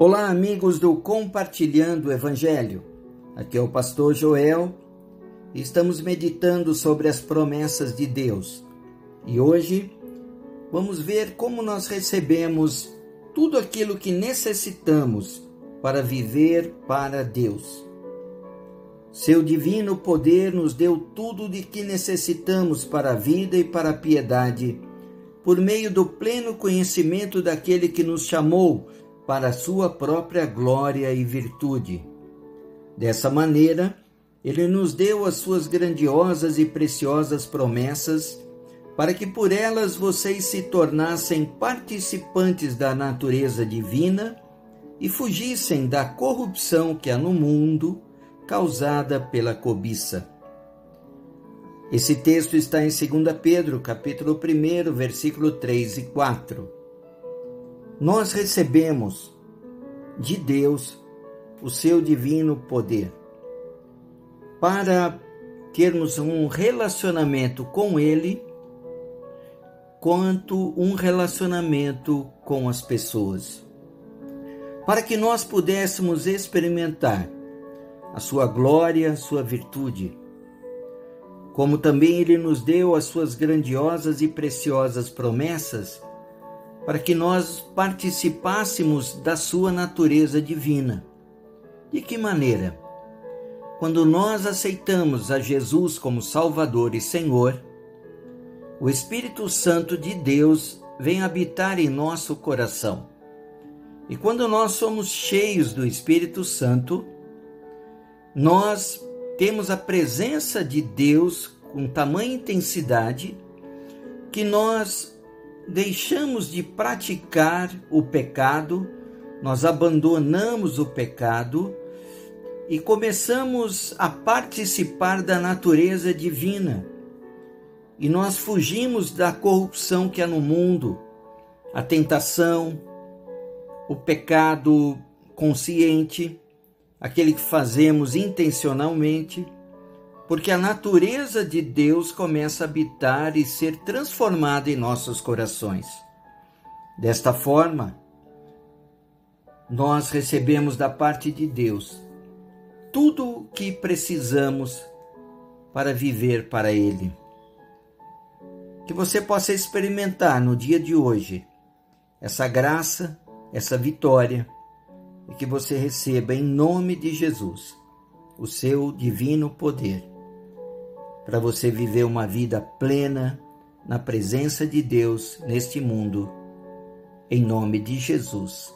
Olá, amigos do Compartilhando o Evangelho. Aqui é o pastor Joel estamos meditando sobre as promessas de Deus. E hoje vamos ver como nós recebemos tudo aquilo que necessitamos para viver para Deus. Seu divino poder nos deu tudo de que necessitamos para a vida e para a piedade, por meio do pleno conhecimento daquele que nos chamou para sua própria glória e virtude. Dessa maneira, ele nos deu as suas grandiosas e preciosas promessas, para que por elas vocês se tornassem participantes da natureza divina e fugissem da corrupção que há no mundo, causada pela cobiça. Esse texto está em 2 Pedro, capítulo 1, versículo 3 e 4 nós recebemos de Deus o seu divino poder para termos um relacionamento com Ele, quanto um relacionamento com as pessoas. Para que nós pudéssemos experimentar a sua glória, a sua virtude, como também Ele nos deu as suas grandiosas e preciosas promessas para que nós participássemos da sua natureza divina. De que maneira? Quando nós aceitamos a Jesus como Salvador e Senhor, o Espírito Santo de Deus vem habitar em nosso coração. E quando nós somos cheios do Espírito Santo, nós temos a presença de Deus com tamanha intensidade que nós deixamos de praticar o pecado, nós abandonamos o pecado e começamos a participar da natureza divina. E nós fugimos da corrupção que há no mundo, a tentação, o pecado consciente, aquele que fazemos intencionalmente porque a natureza de Deus começa a habitar e ser transformada em nossos corações. Desta forma, nós recebemos da parte de Deus tudo o que precisamos para viver para Ele. Que você possa experimentar no dia de hoje essa graça, essa vitória e que você receba em nome de Jesus o seu divino poder para você viver uma vida plena na presença de Deus neste mundo. Em nome de Jesus.